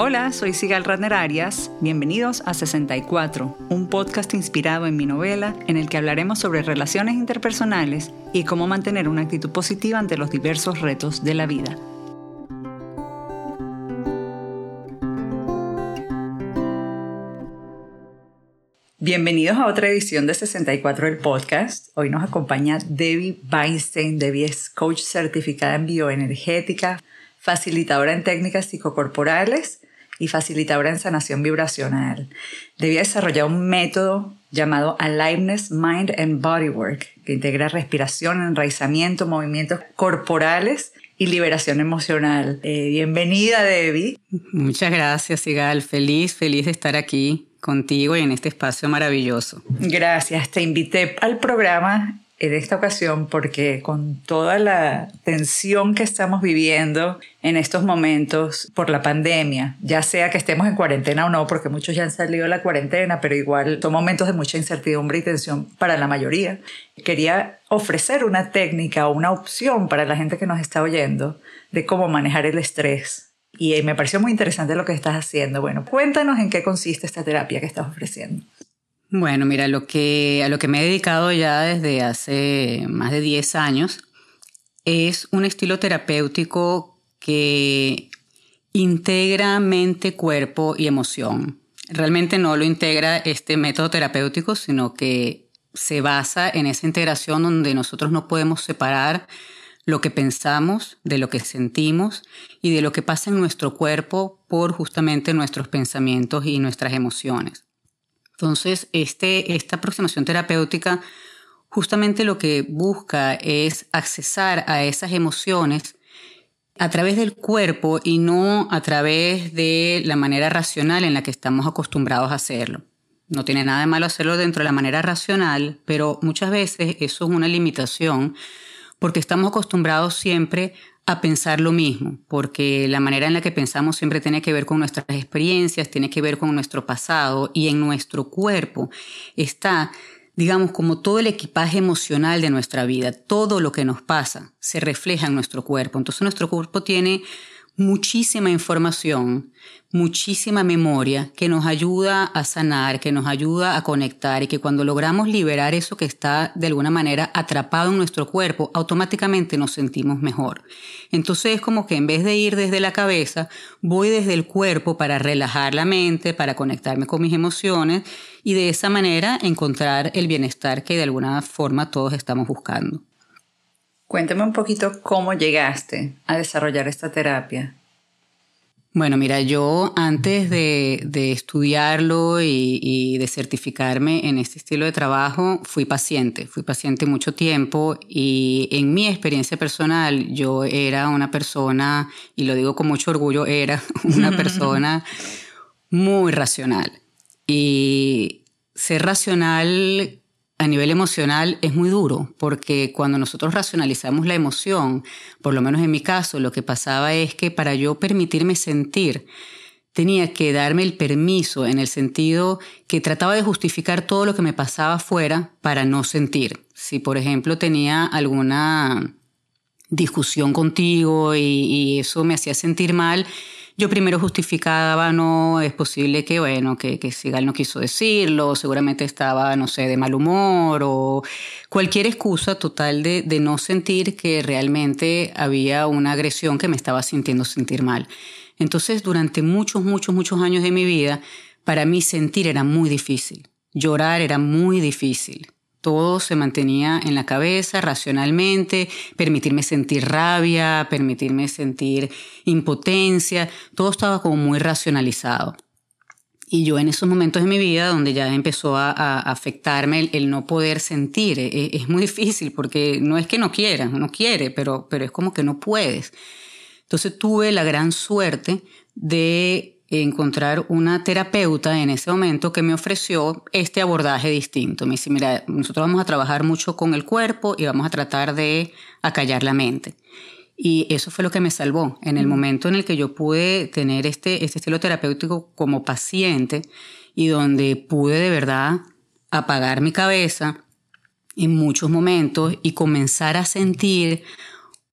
Hola, soy Sigal Radner Arias. Bienvenidos a 64, un podcast inspirado en mi novela en el que hablaremos sobre relaciones interpersonales y cómo mantener una actitud positiva ante los diversos retos de la vida. Bienvenidos a otra edición de 64 del podcast. Hoy nos acompaña Debbie Weinstein. Debbie es coach certificada en bioenergética, facilitadora en técnicas psicocorporales y facilitadora en sanación vibracional. Debía desarrollar un método llamado Aliveness Mind and Bodywork, que integra respiración, enraizamiento, movimientos corporales y liberación emocional. Eh, bienvenida, Debbie. Muchas gracias, Igal. Feliz, feliz de estar aquí contigo y en este espacio maravilloso. Gracias. Te invité al programa en esta ocasión porque con toda la tensión que estamos viviendo en estos momentos por la pandemia, ya sea que estemos en cuarentena o no, porque muchos ya han salido de la cuarentena, pero igual son momentos de mucha incertidumbre y tensión para la mayoría, quería ofrecer una técnica o una opción para la gente que nos está oyendo de cómo manejar el estrés. Y me pareció muy interesante lo que estás haciendo. Bueno, cuéntanos en qué consiste esta terapia que estás ofreciendo. Bueno, mira, lo que, a lo que me he dedicado ya desde hace más de 10 años es un estilo terapéutico que integra mente, cuerpo y emoción. Realmente no lo integra este método terapéutico, sino que se basa en esa integración donde nosotros no podemos separar lo que pensamos, de lo que sentimos y de lo que pasa en nuestro cuerpo por justamente nuestros pensamientos y nuestras emociones. Entonces, este, esta aproximación terapéutica justamente lo que busca es accesar a esas emociones a través del cuerpo y no a través de la manera racional en la que estamos acostumbrados a hacerlo. No tiene nada de malo hacerlo dentro de la manera racional, pero muchas veces eso es una limitación porque estamos acostumbrados siempre a pensar lo mismo, porque la manera en la que pensamos siempre tiene que ver con nuestras experiencias, tiene que ver con nuestro pasado y en nuestro cuerpo está, digamos, como todo el equipaje emocional de nuestra vida, todo lo que nos pasa se refleja en nuestro cuerpo. Entonces nuestro cuerpo tiene muchísima información, muchísima memoria que nos ayuda a sanar, que nos ayuda a conectar y que cuando logramos liberar eso que está de alguna manera atrapado en nuestro cuerpo, automáticamente nos sentimos mejor. Entonces es como que en vez de ir desde la cabeza, voy desde el cuerpo para relajar la mente, para conectarme con mis emociones y de esa manera encontrar el bienestar que de alguna forma todos estamos buscando. Cuéntame un poquito cómo llegaste a desarrollar esta terapia. Bueno, mira, yo antes de, estudiarlo y, de certificarme en este estilo de trabajo, fui paciente, fui paciente mucho tiempo y en mi experiencia personal yo era una persona, y lo digo con mucho orgullo, era una persona muy racional. Y ser racional a nivel emocional es muy duro, porque cuando nosotros racionalizamos la emoción, por lo menos en mi caso, lo que pasaba es que para yo permitirme sentir, tenía que darme el permiso en el sentido que trataba de justificar todo lo que me pasaba afuera para no sentir. Si, por ejemplo, tenía alguna discusión contigo y, y eso me hacía sentir mal, yo primero justificaba, no, es posible que, bueno, que, que Sigal no quiso decirlo, seguramente estaba, no sé, de mal humor o cualquier excusa total de, de no sentir que realmente había una agresión que me estaba sintiendo sentir mal. Entonces, durante muchos, muchos, muchos años de mi vida, para mí sentir era muy difícil. Llorar era muy difícil. Todo se mantenía en la cabeza racionalmente, permitirme sentir rabia, permitirme sentir impotencia, todo estaba como muy racionalizado. Y yo en esos momentos de mi vida donde ya empezó a, afectarme el, no poder sentir, es, es, muy difícil porque no es que no quiera, no quiere, pero, pero es como que no puedes. Entonces tuve la gran suerte de encontrar una terapeuta en ese momento que me ofreció este abordaje distinto. Me dice, mira, nosotros vamos a trabajar mucho con el cuerpo y vamos a tratar de acallar la mente. Y eso fue lo que me salvó. En el mm. momento en el que yo pude tener este, este estilo terapéutico como paciente y donde pude de verdad apagar mi cabeza en muchos momentos y comenzar a sentir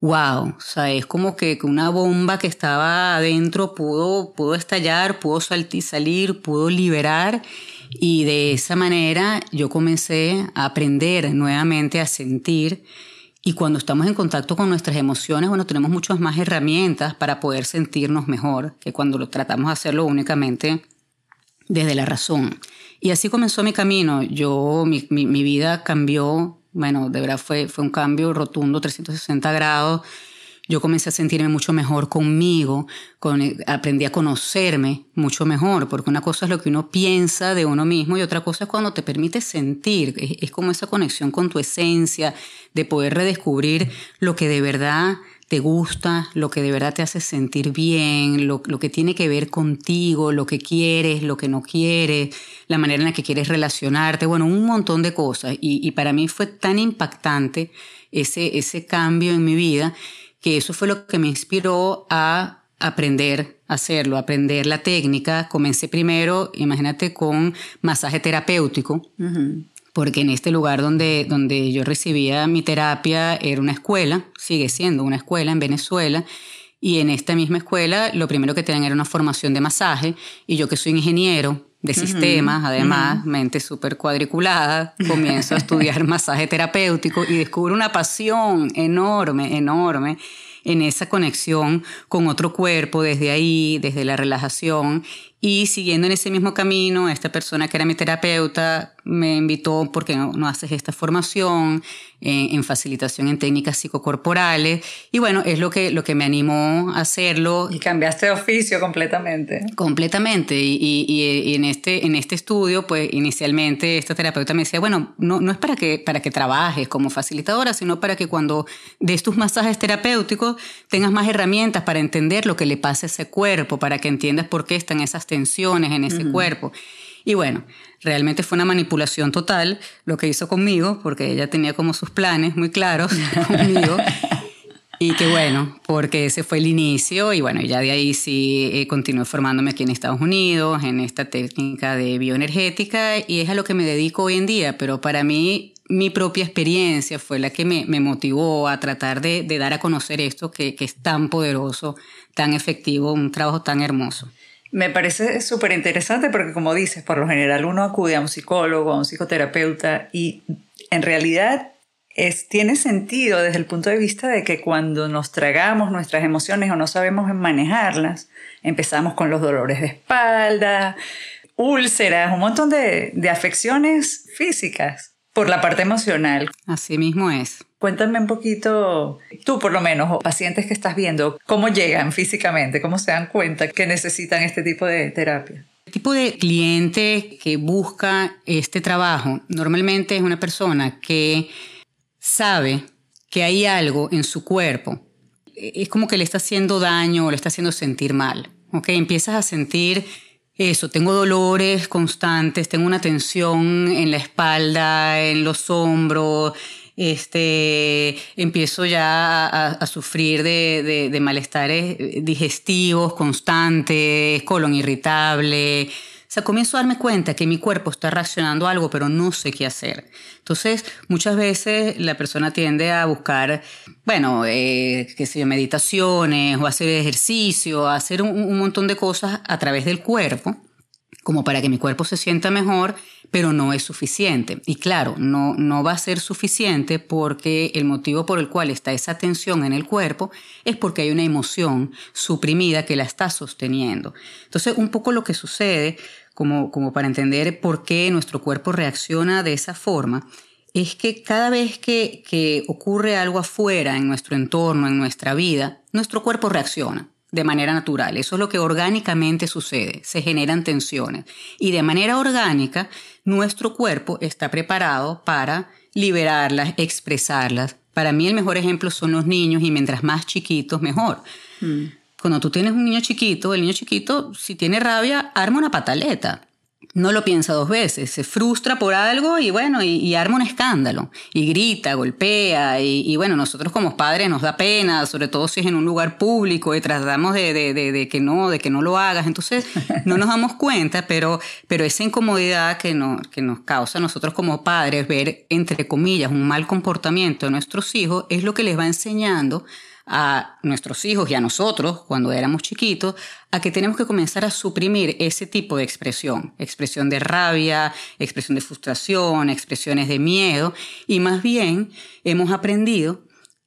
wow, o sea, es como que una bomba que estaba adentro pudo, pudo estallar, pudo salir, pudo liberar y de esa manera yo comencé a aprender nuevamente a sentir y cuando estamos en contacto con nuestras emociones, bueno, tenemos muchas más herramientas para poder sentirnos mejor que cuando lo tratamos de hacerlo únicamente desde la razón. Y así comenzó mi camino. Yo, mi, mi, mi vida cambió bueno, de verdad fue, fue un cambio rotundo, 360 grados. Yo comencé a sentirme mucho mejor conmigo, con, aprendí a conocerme mucho mejor, porque una cosa es lo que uno piensa de uno mismo y otra cosa es cuando te permite sentir, es, como esa conexión con tu esencia, de poder redescubrir lo que de verdad te gusta, lo que de verdad te hace sentir bien, lo, que tiene que ver contigo, lo que quieres, lo que no quieres, la manera en la que quieres relacionarte, bueno, un montón de cosas. Y, para mí fue tan impactante ese, ese cambio en mi vida que eso fue lo que me inspiró a aprender a hacerlo, aprender la técnica. Comencé primero, imagínate, con masaje terapéutico porque en este lugar donde, donde yo recibía mi terapia era una escuela, sigue siendo una escuela en Venezuela, y en esta misma escuela lo primero que tenían era una formación de masaje, y yo que soy ingeniero de sistemas, además, mente súper cuadriculada, comienzo a estudiar masaje terapéutico y descubro una pasión enorme, enorme en esa conexión con otro cuerpo desde ahí, desde la relajación. Y siguiendo en ese mismo camino, esta persona que era mi terapeuta me invitó porque no, no haces esta formación en, en, facilitación en técnicas psicocorporales. Y bueno, es lo que, lo que me animó a hacerlo. Y cambiaste de oficio completamente. Completamente. Y, y, y, en, este, en este estudio, pues inicialmente esta terapeuta me decía, bueno, no, no es para que, para que trabajes como facilitadora, sino para que cuando des tus masajes terapéuticos tengas más herramientas para entender lo que le pasa a ese cuerpo, para que entiendas por qué están esas tensiones en ese cuerpo. Y bueno, realmente fue una manipulación total lo que hizo conmigo, porque ella tenía como sus planes muy claros conmigo. Y que bueno, porque ese fue el inicio y bueno, ya de ahí sí eh, continué formándome aquí en Estados Unidos, en esta técnica de bioenergética y es a lo que me dedico hoy en día, pero para mí mi propia experiencia fue la que me, motivó a tratar de, dar a conocer esto que es tan poderoso, tan efectivo, un trabajo tan hermoso. Me parece súper interesante porque como dices, por lo general uno acude a un psicólogo, a un psicoterapeuta y en realidad tiene sentido desde el punto de vista de que cuando nos tragamos nuestras emociones o no sabemos manejarlas, empezamos con los dolores de espalda, úlceras, un montón de afecciones físicas por la parte emocional. Así mismo es. Cuéntame un poquito, tú por lo menos, o pacientes que estás viendo, cómo llegan físicamente, cómo se dan cuenta que necesitan este tipo de terapia. El tipo de cliente que busca este trabajo normalmente es una persona que sabe que hay algo en su cuerpo. Es como que le está haciendo daño o le está haciendo sentir mal. ¿ok? Empiezas a sentir eso, tengo dolores constantes, tengo una tensión en la espalda, en los hombros, este, empiezo ya a, sufrir de, de, malestares digestivos constantes, colon irritable. Sea, comienzo a darme cuenta que mi cuerpo está reaccionando a algo, pero no sé qué hacer. Entonces, muchas veces la persona tiende a buscar, bueno, eh, qué sé yo, meditaciones o hacer ejercicio, hacer un montón de cosas a través del cuerpo como para que mi cuerpo se sienta mejor, pero no es suficiente. Y claro, no, no va a ser suficiente porque el motivo por el cual está esa tensión en el cuerpo es porque hay una emoción suprimida que la está sosteniendo. Entonces, un poco lo que sucede, como, como para entender por qué nuestro cuerpo reacciona de esa forma, es que cada vez que, que ocurre algo afuera, en nuestro entorno, en nuestra vida, nuestro cuerpo reacciona de manera natural. Eso es lo que orgánicamente sucede. Se generan tensiones. Y de manera orgánica, nuestro cuerpo está preparado para liberarlas, expresarlas. Para mí el mejor ejemplo son los niños y mientras más chiquitos, mejor. Mm. Cuando tú tienes un niño chiquito, el niño chiquito, si tiene rabia, arma una pataleta. no lo piensa dos veces, se frustra por algo y bueno, y, arma un escándalo, y grita, golpea, y, bueno, nosotros como padres nos da pena, sobre todo si es en un lugar público y tratamos de, de, que no, de que no lo hagas, entonces no nos damos cuenta, pero, pero esa incomodidad que, no, que nos causa a nosotros como padres ver, entre comillas, un mal comportamiento de nuestros hijos es lo que les va enseñando a nuestros hijos y a nosotros cuando éramos chiquitos a que tenemos que comenzar a suprimir ese tipo de expresión, expresión de rabia, expresión de frustración, expresiones de miedo. Y más bien hemos aprendido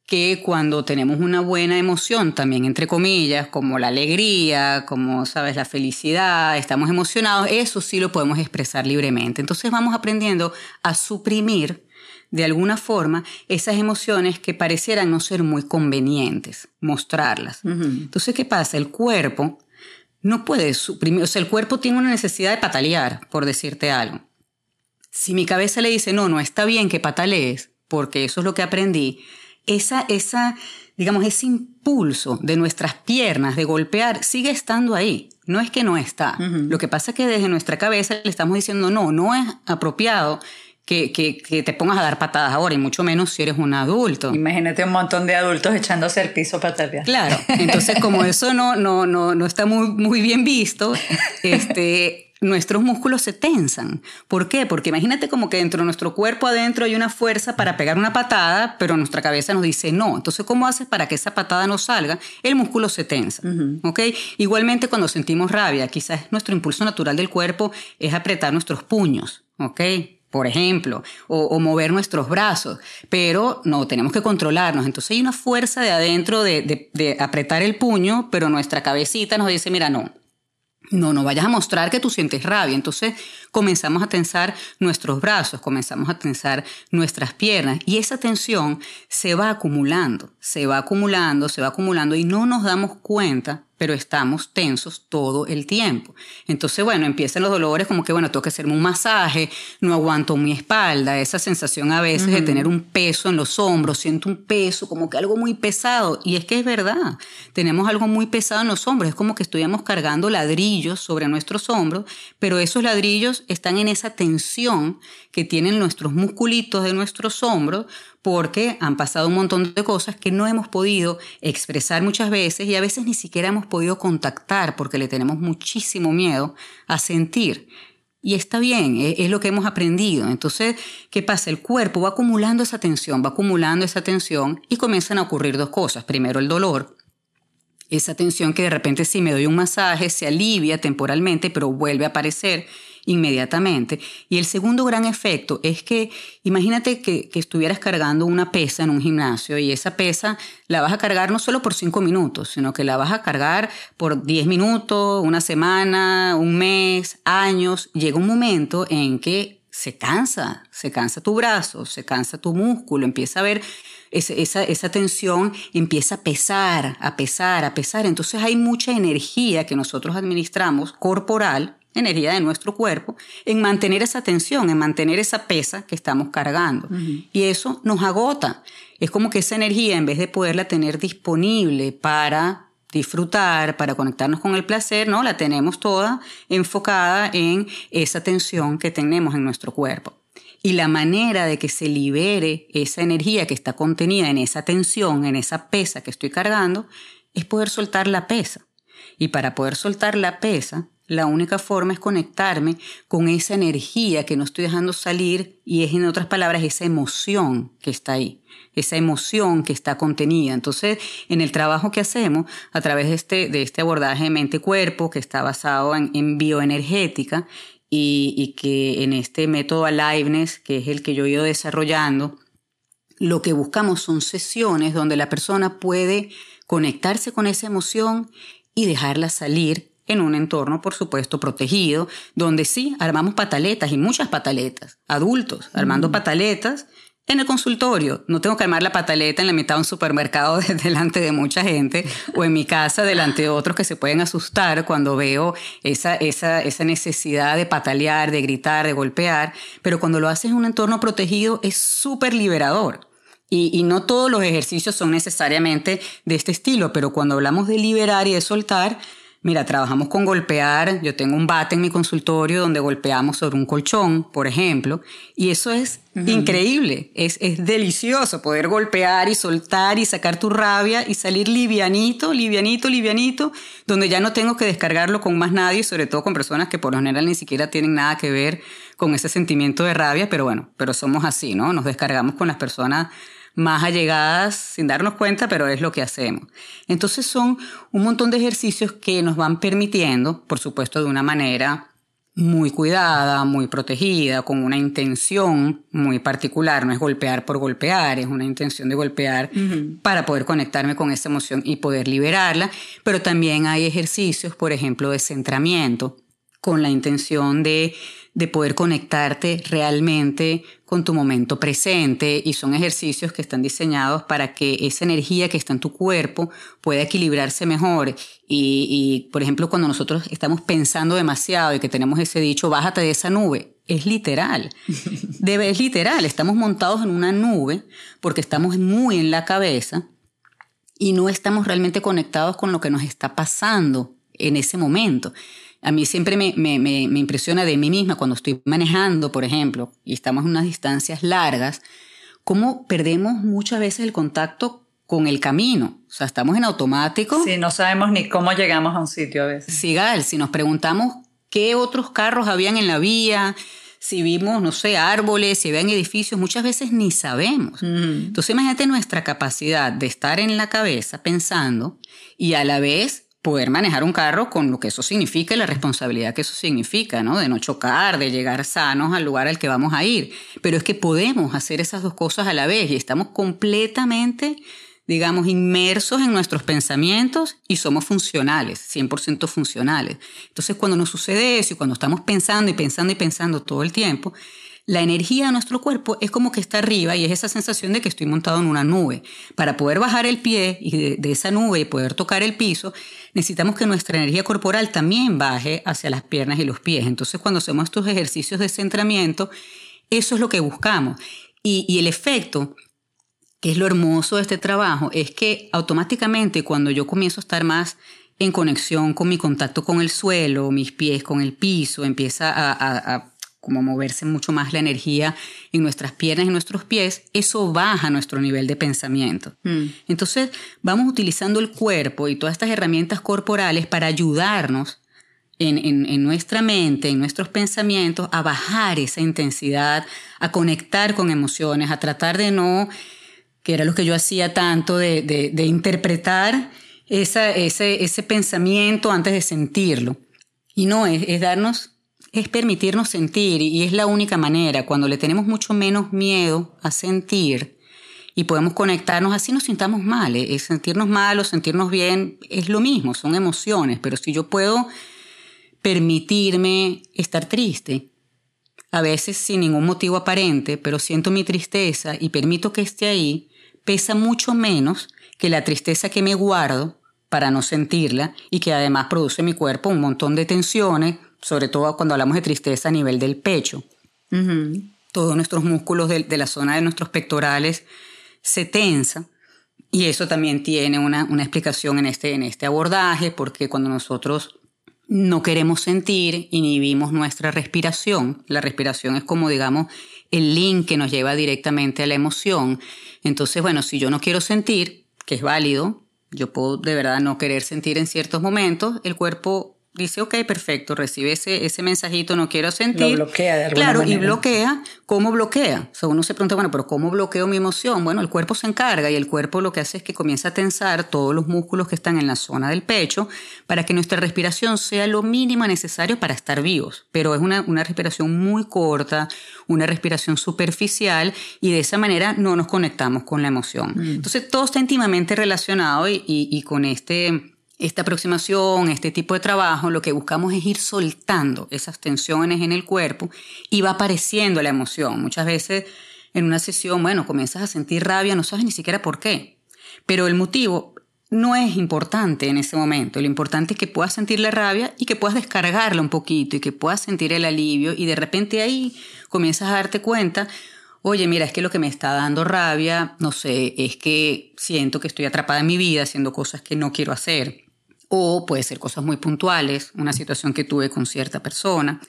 que cuando tenemos una buena emoción, también entre comillas, como la alegría, como, sabes, la felicidad, estamos emocionados, eso sí lo podemos expresar libremente. Entonces vamos aprendiendo a suprimir de alguna forma esas emociones que parecieran no ser muy convenientes, mostrarlas. Entonces, ¿qué pasa? El cuerpo no puede suprimir, o sea, el cuerpo tiene una necesidad de patalear, por decirte algo. Si mi cabeza le dice, no, no está bien que patalees, porque eso es lo que aprendí, esa, esa, digamos, ese impulso de nuestras piernas de golpear sigue estando ahí. No es que no está. Lo que pasa es que desde nuestra cabeza le estamos diciendo, no, no es apropiado que, que, te pongas a dar patadas ahora, y mucho menos si eres un adulto. Imagínate un montón de adultos echándose al piso patalear. Claro, entonces como eso no, no, no, no está muy, muy bien visto, este, nuestros músculos se tensan. ¿Por qué? Porque imagínate como que dentro de nuestro cuerpo adentro hay una fuerza para pegar una patada, pero nuestra cabeza nos dice no. Entonces, ¿cómo haces para que esa patada no salga? El músculo se tensa. ¿Ok? Igualmente cuando sentimos rabia, quizás nuestro impulso natural del cuerpo es apretar nuestros puños. ¿Ok? Por ejemplo, o, mover nuestros brazos, pero no, tenemos que controlarnos. Entonces hay una fuerza de adentro de, de apretar el puño, pero nuestra cabecita nos dice, mira, no, no, no vayas a mostrar que tú sientes rabia. Entonces comenzamos a tensar nuestros brazos, comenzamos a tensar nuestras piernas y esa tensión se va acumulando, se va acumulando, se va acumulando y no nos damos cuenta pero estamos tensos todo el tiempo. Entonces, bueno, empiezan los dolores como que, bueno, tengo que hacerme un masaje, no aguanto mi espalda, esa sensación a veces de tener un peso en los hombros, siento un peso, como que algo muy pesado. Y es que es verdad, tenemos algo muy pesado en los hombros, es como que estuviéramos cargando ladrillos sobre nuestros hombros, pero esos ladrillos están en esa tensión que tienen nuestros musculitos de nuestros hombros porque han pasado un montón de cosas que no hemos podido expresar muchas veces y a veces ni siquiera hemos podido contactar porque le tenemos muchísimo miedo a sentir. Y está bien, e-, es, lo que hemos aprendido. Entonces, ¿qué pasa? El cuerpo va acumulando esa tensión, va acumulando esa tensión y comienzan a ocurrir dos cosas. Primero, el dolor. Esa tensión que de repente si me doy un masaje se alivia temporalmente, pero vuelve a aparecer inmediatamente. Y el segundo gran efecto es que imagínate que, estuvieras cargando una pesa en un gimnasio y esa pesa la vas a cargar no solo por cinco minutos, sino que la vas a cargar por diez minutos, una semana, un mes, años. Llega un momento en que se cansa, se cansa tu brazo, se cansa tu músculo, empieza a ver esa, esa, tensión empieza a pesar, a pesar, a pesar. Entonces hay mucha energía que nosotros administramos corporal energía de nuestro cuerpo en mantener esa tensión, en mantener esa pesa que estamos cargando. Y eso nos agota. Es como que esa energía, en vez de poderla tener disponible para disfrutar, para conectarnos con el placer, ¿no? La tenemos toda enfocada en esa tensión que tenemos en nuestro cuerpo. Y la manera de que se libere esa energía que está contenida en esa tensión, en esa pesa que estoy cargando, es poder soltar la pesa. Y para poder soltar la pesa, la única forma es conectarme con esa energía que no estoy dejando salir y es, en otras palabras, esa emoción que está ahí, esa emoción que está contenida. Entonces, en el trabajo que hacemos a través de este, de este abordaje mente-cuerpo que está basado en, bioenergética y, y, que en este método Aliveness, que es el que yo he ido desarrollando, lo que buscamos son sesiones donde la persona puede conectarse con esa emoción y dejarla salir en un entorno, por supuesto, protegido, donde sí armamos pataletas y muchas pataletas, adultos armando pataletas en el consultorio. No tengo que armar la pataleta en la mitad de un supermercado delante de mucha gente o en mi casa delante de otros que se pueden asustar cuando veo esa, esa, esa necesidad de patalear, de gritar, de golpear. Pero cuando lo haces en un entorno protegido es súper liberador. Y, y, no todos los ejercicios son necesariamente de este estilo, pero cuando hablamos de liberar y de soltar, Mira, trabajamos con golpear. Yo tengo un bate en mi consultorio donde golpeamos sobre un colchón, por ejemplo, y eso es increíble. Es, es delicioso poder golpear y soltar y sacar tu rabia y salir livianito, livianito, livianito, donde ya no tengo que descargarlo con más nadie, sobre todo con personas que por lo general ni siquiera tienen nada que ver con ese sentimiento de rabia, pero bueno, pero somos así, ¿no? Nos descargamos con las personas más allegadas sin darnos cuenta, pero es lo que hacemos. Entonces son un montón de ejercicios que nos van permitiendo, por supuesto, de una manera muy cuidada, muy protegida, con una intención muy particular. No es golpear por golpear, es una intención de golpear para poder conectarme con esa emoción y poder liberarla. Pero también hay ejercicios, por ejemplo, de centramiento, con la intención de de poder conectarte realmente con tu momento presente y son ejercicios que están diseñados para que esa energía que está en tu cuerpo pueda equilibrarse mejor. Y, por ejemplo, cuando nosotros estamos pensando demasiado y que tenemos ese dicho, bájate de esa nube, es literal. Debe, es literal. Estamos montados en una nube porque estamos muy en la cabeza y no estamos realmente conectados con lo que nos está pasando en ese momento. A mí siempre me, me, me, impresiona de mí misma cuando estoy manejando, por ejemplo, y estamos en unas distancias largas, cómo perdemos muchas veces el contacto con el camino. O sea, estamos en automático. Sí, no sabemos ni cómo llegamos a un sitio a veces. Sigal, si nos preguntamos qué otros carros habían en la vía, si vimos, no sé, árboles, si habían edificios, muchas veces ni sabemos. Entonces imagínate nuestra capacidad de estar en la cabeza pensando y a la vez poder manejar un carro con lo que eso significa y la responsabilidad que eso significa, ¿no? De no chocar, de llegar sanos al lugar al que vamos a ir. Pero es que podemos hacer esas dos cosas a la vez y estamos completamente, digamos, inmersos en nuestros pensamientos y somos funcionales, 100% funcionales. Entonces, cuando nos sucede eso y cuando estamos pensando y pensando y pensando todo el tiempo, la energía de nuestro cuerpo es como que está arriba y es esa sensación de que estoy montado en una nube. Para poder bajar el pie y de, esa nube y poder tocar el piso, necesitamos que nuestra energía corporal también baje hacia las piernas y los pies. Entonces, cuando hacemos estos ejercicios de centramiento, eso es lo que buscamos. Y, y el efecto, que es lo hermoso de este trabajo, es que automáticamente cuando yo comienzo a estar más en conexión con mi contacto con el suelo, mis pies con el piso, empieza a, a como moverse mucho más la energía en nuestras piernas y nuestros pies, eso baja nuestro nivel de pensamiento. Mm. Entonces vamos utilizando el cuerpo y todas estas herramientas corporales para ayudarnos en, en, nuestra mente, en nuestros pensamientos, a bajar esa intensidad, a conectar con emociones, a tratar de no, que era lo que yo hacía tanto, de, de, interpretar esa, ese, ese pensamiento antes de sentirlo. Y no, es, es darnos es permitirnos sentir y es la única manera, cuando le tenemos mucho menos miedo a sentir y podemos conectarnos, así nos sintamos mal, ¿eh? es sentirnos mal o sentirnos bien es lo mismo, son emociones, pero si yo puedo permitirme estar triste, a veces sin ningún motivo aparente, pero siento mi tristeza y permito que esté ahí, pesa mucho menos que la tristeza que me guardo para no sentirla y que además produce en mi cuerpo un montón de tensiones, sobre todo cuando hablamos de tristeza a nivel del pecho. Todos nuestros músculos de, la zona de nuestros pectorales se tensan y eso también tiene una, explicación en este, en este abordaje, porque cuando nosotros no queremos sentir, inhibimos nuestra respiración. La respiración es como, digamos, el link que nos lleva directamente a la emoción. Entonces, bueno, si yo no quiero sentir, que es válido, yo puedo de verdad no querer sentir en ciertos momentos, el cuerpo dice, ok, perfecto, recibe ese, ese mensajito, no quiero sentir. Lo bloquea de alguna Claro, y bloquea. ¿Cómo bloquea? O sea, uno se pregunta, bueno, pero ¿cómo bloqueo mi emoción? Bueno, el cuerpo se encarga y el cuerpo lo que hace es que comienza a tensar todos los músculos que están en la zona del pecho para que nuestra respiración sea lo mínimo necesario para estar vivos. Pero es una, una respiración muy corta, una respiración superficial y de esa manera no nos conectamos con la emoción. Mm. Entonces, todo está íntimamente relacionado y, y con este esta aproximación, este tipo de trabajo, lo que buscamos es ir soltando esas tensiones en el cuerpo y va apareciendo la emoción. Muchas veces en una sesión, bueno, comienzas a sentir rabia, no sabes ni siquiera por qué, pero el motivo no es importante en ese momento. Lo importante es que puedas sentir la rabia y que puedas descargarla un poquito y que puedas sentir el alivio y de repente ahí comienzas a darte cuenta, oye, mira, es que lo que me está dando rabia, no sé, es que siento que estoy atrapada en mi vida haciendo cosas que no quiero hacer o puede ser cosas muy puntuales, una situación que tuve con cierta persona.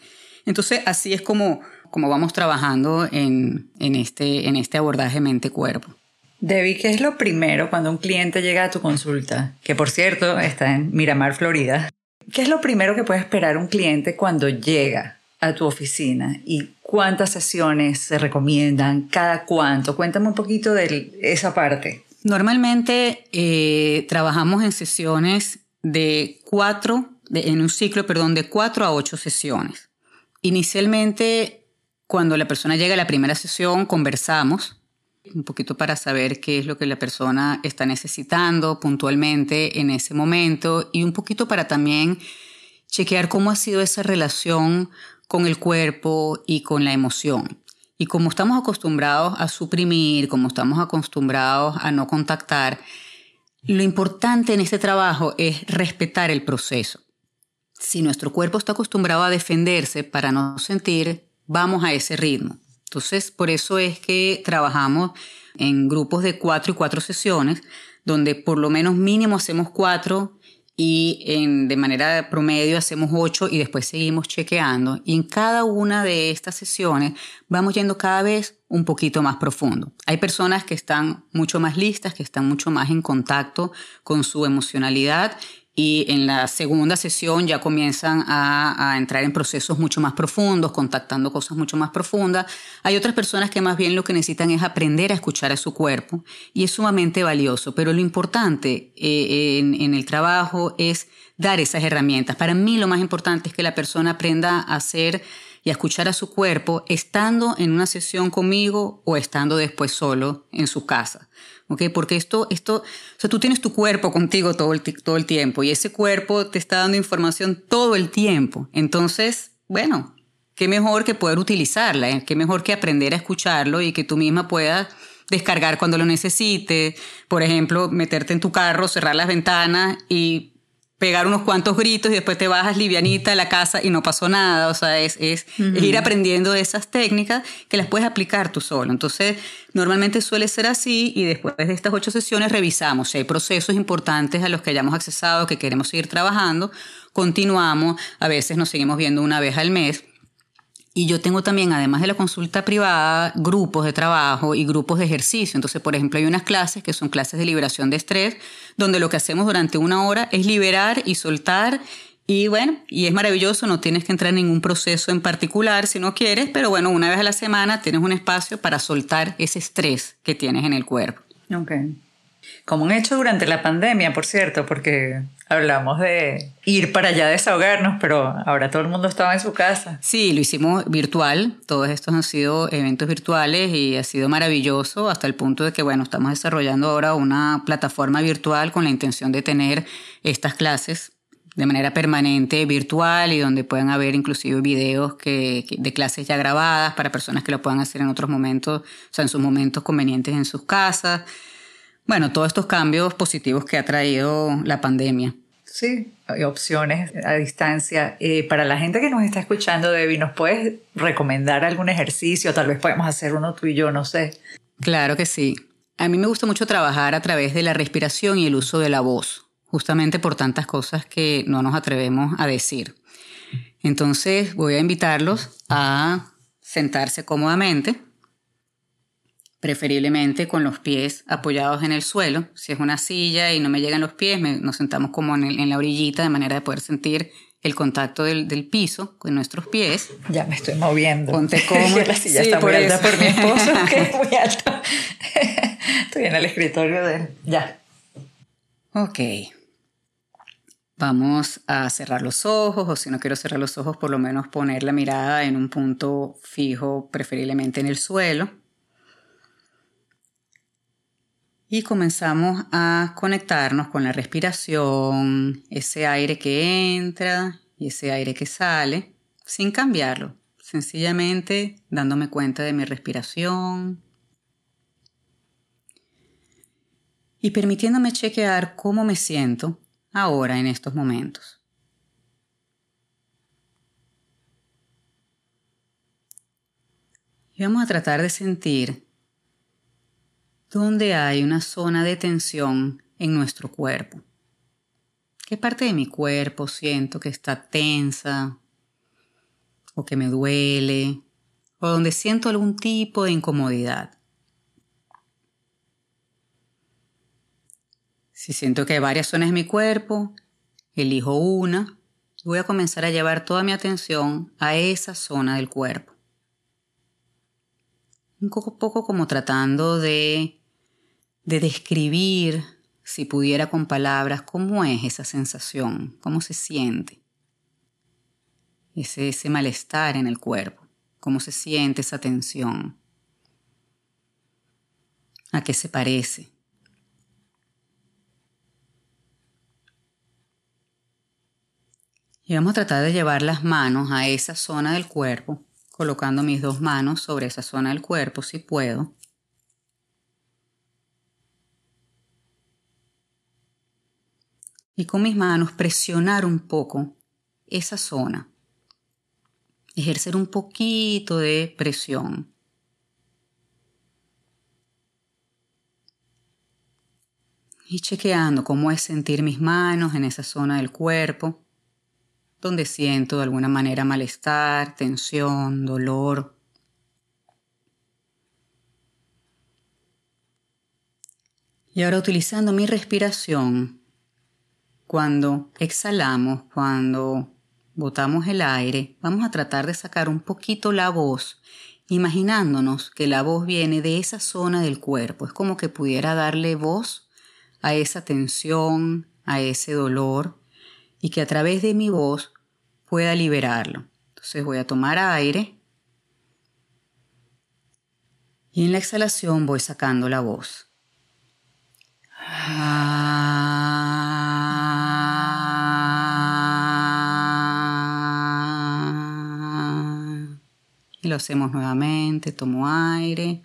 Entonces, así es como, como vamos trabajando en, en, este, en este abordaje mente-cuerpo. Debbie, ¿qué es lo primero cuando un cliente llega a tu consulta? Que por cierto está en Miramar, Florida. ¿Qué es lo primero que puede esperar un cliente cuando llega a tu oficina? ¿Y cuántas sesiones se recomiendan? ¿Cada cuánto? Cuéntame un poquito de esa parte. Normalmente eh, trabajamos en sesiones de cuatro, en un ciclo, perdón, de cuatro a ocho sesiones. Inicialmente, cuando la persona llega a la primera sesión, conversamos un poquito para saber qué es lo que la persona está necesitando puntualmente en ese momento y un poquito para también chequear cómo ha sido esa relación con el cuerpo y con la emoción. Y como estamos acostumbrados a suprimir, como estamos acostumbrados a no contactar, lo importante en este trabajo es respetar el proceso. Si nuestro cuerpo está acostumbrado a defenderse para no sentir, vamos a ese ritmo. Entonces, por eso es que trabajamos en grupos de cuatro y cuatro sesiones, donde por lo menos mínimo hacemos cuatro y en, de manera promedio hacemos ocho y después seguimos chequeando. Y en cada una de estas sesiones vamos yendo cada vez un poquito más profundo. Hay personas que están mucho más listas, que están mucho más en contacto con su emocionalidad y en la segunda sesión ya comienzan a, entrar en procesos mucho más profundos, contactando cosas mucho más profundas. Hay otras personas que más bien lo que necesitan es aprender a escuchar a su cuerpo y es sumamente valioso, pero lo importante eh, en, en el trabajo es dar esas herramientas. Para mí lo más importante es que la persona aprenda a hacer y a escuchar a su cuerpo estando en una sesión conmigo o estando después solo en su casa. Porque esto, esto, o sea, tú tienes tu cuerpo contigo todo el, todo el tiempo y ese cuerpo te está dando información todo el tiempo. Entonces, bueno, qué mejor que poder utilizarla, ¿eh? qué mejor que aprender a escucharlo y que tú misma puedas descargar cuando lo necesites. Por ejemplo, meterte en tu carro, cerrar las ventanas y pegar unos cuantos gritos y después te bajas livianita a la casa y no pasó nada. O sea, es, es, ir aprendiendo esas técnicas que las puedes aplicar tú solo. Entonces, normalmente suele ser así y después de estas ocho sesiones revisamos si hay procesos importantes a los que hayamos accesado, que queremos seguir trabajando. Continuamos, a veces nos seguimos viendo una vez al mes y yo tengo también, además de la consulta privada, grupos de trabajo y grupos de ejercicio. Entonces, por ejemplo, hay unas clases que son clases de liberación de estrés, donde lo que hacemos durante una hora es liberar y soltar. Y bueno, y es maravilloso, no tienes que entrar en ningún proceso en particular si no quieres, pero bueno, una vez a la semana tienes un espacio para soltar ese estrés que tienes en el cuerpo. Okay como un hecho durante la pandemia, por cierto, porque hablamos de ir para allá a desahogarnos, pero ahora todo el mundo estaba en su casa. Sí, lo hicimos virtual, todos estos han sido eventos virtuales y ha sido maravilloso hasta el punto de que, bueno, estamos desarrollando ahora una plataforma virtual con la intención de tener estas clases de manera permanente virtual y donde puedan haber inclusive videos que, de clases ya grabadas para personas que lo puedan hacer en otros momentos, o sea, en sus momentos convenientes en sus casas. Bueno, todos estos cambios positivos que ha traído la pandemia. Sí, hay opciones a distancia. Eh, para la gente que nos está escuchando, Debbie, ¿nos puedes recomendar algún ejercicio? Tal vez podemos hacer uno tú y yo, no sé. Claro que sí. A mí me gusta mucho trabajar a través de la respiración y el uso de la voz, justamente por tantas cosas que no nos atrevemos a decir. Entonces voy a invitarlos a sentarse cómodamente preferiblemente con los pies apoyados en el suelo. Si es una silla y no me llegan los pies, nos sentamos como en, la orillita de manera de poder sentir el contacto del, piso con nuestros pies. Ya me estoy moviendo. Ponte cómodo. la silla está muy alta por mi esposo, que es muy alta. estoy en el escritorio de él. Ya. Ok. Vamos a cerrar los ojos, o si no quiero cerrar los ojos, por lo menos poner la mirada en un punto fijo, preferiblemente en el suelo. Y comenzamos a conectarnos con la respiración, ese aire que entra y ese aire que sale, sin cambiarlo, sencillamente dándome cuenta de mi respiración y permitiéndome chequear cómo me siento ahora en estos momentos. Y vamos a tratar de sentir donde hay una zona de tensión en nuestro cuerpo. ¿Qué parte de mi cuerpo siento que está tensa o que me duele o donde siento algún tipo de incomodidad? Si siento que hay varias zonas de mi cuerpo, elijo una y voy a comenzar a llevar toda mi atención a esa zona del cuerpo. Un poco, poco como tratando de, de describir si pudiera con palabras, cómo es esa sensación, cómo se siente, ese, ese malestar en el cuerpo, cómo se siente esa tensión, a qué se parece. Y vamos a tratar de llevar las manos a esa zona del cuerpo, colocando mis dos manos sobre esa zona del cuerpo si puedo. Y con mis manos presionar un poco esa zona. Ejercer un poquito de presión. Y chequeando cómo es sentir mis manos en esa zona del cuerpo, donde siento de alguna manera malestar, tensión, dolor. Y ahora utilizando mi respiración, cuando exhalamos, cuando botamos el aire, vamos a tratar de sacar un poquito la voz, imaginándonos que la voz viene de esa zona del cuerpo. Es como que pudiera darle voz a esa tensión, a ese dolor, y que a través de mi voz pueda liberarlo. Entonces voy a tomar aire y en la exhalación voy sacando la voz. Y lo hacemos nuevamente, tomo aire.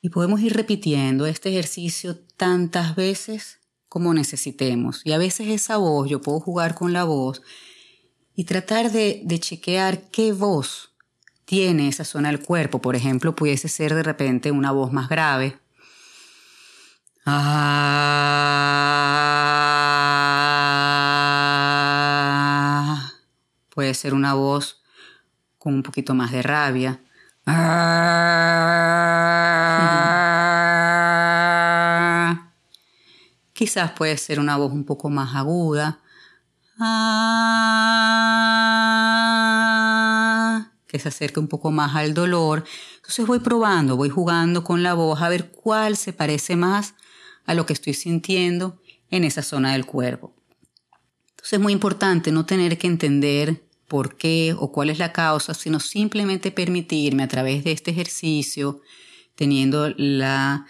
Y podemos ir repitiendo este ejercicio tantas veces como necesitemos. Y a veces esa voz, yo puedo jugar con la voz y tratar de, de chequear qué voz tiene esa zona del cuerpo. Por ejemplo, pudiese ser de repente una voz más grave. Ah. puede ser una voz con un poquito más de rabia. Ah. Quizás puede ser una voz un poco más aguda. Ah que se acerque un poco más al dolor. Entonces voy probando, voy jugando con la voz a ver cuál se parece más a lo que estoy sintiendo en esa zona del cuerpo. Entonces es muy importante no tener que entender por qué o cuál es la causa, sino simplemente permitirme a través de este ejercicio, teniendo la,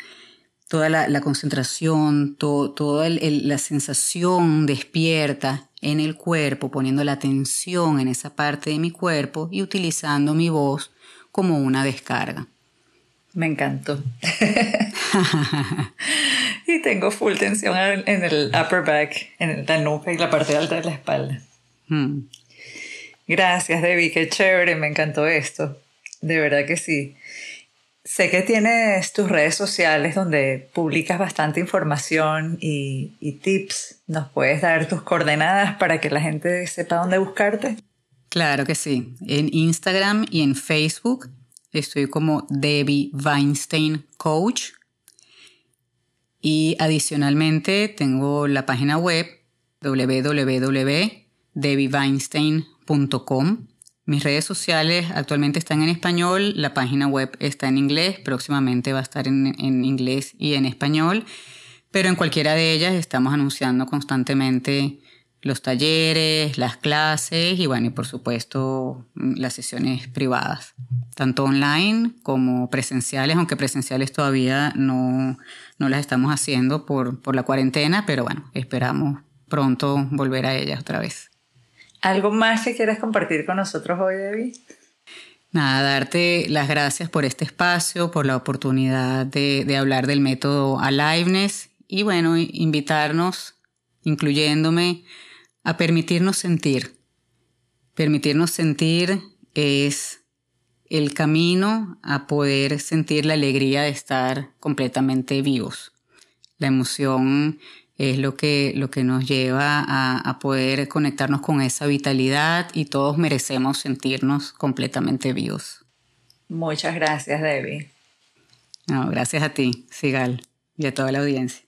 toda la, concentración, toda la sensación despierta en el cuerpo, poniendo la atención en esa parte de mi cuerpo y utilizando mi voz como una descarga. Me encantó. y tengo full tensión en el upper back, en la nuca y la parte alta de la espalda. Hmm. Gracias, Debbie, qué chévere, me encantó esto. De verdad que sí. Sé que tienes tus redes sociales donde publicas bastante información y, tips. ¿Nos puedes dar tus coordenadas para que la gente sepa dónde buscarte? Claro que sí. En Instagram y en Facebook estoy como Debbie Weinstein Coach. Y adicionalmente tengo la página web www.debbieweinstein.com mis redes sociales actualmente están en español, la página web está en inglés, próximamente va a estar en, inglés y en español, pero en cualquiera de ellas estamos anunciando constantemente los talleres, las clases y bueno, y por supuesto las sesiones privadas, tanto online como presenciales, aunque presenciales todavía no, no las estamos haciendo por, por la cuarentena, pero bueno, esperamos pronto volver a ellas otra vez. ¿Algo más que quieras compartir con nosotros hoy, Debbie? Nada, darte las gracias por este espacio, por la oportunidad de, hablar del método Aliveness y bueno, invitarnos, incluyéndome, a permitirnos sentir Permitirnos sentir es el camino a poder sentir la alegría de estar completamente vivos. La emoción es lo que, lo que nos lleva a, a, poder conectarnos con esa vitalidad y todos merecemos sentirnos completamente vivos. Muchas gracias, Debbie. No, gracias a ti, Sigal, y a toda la audiencia.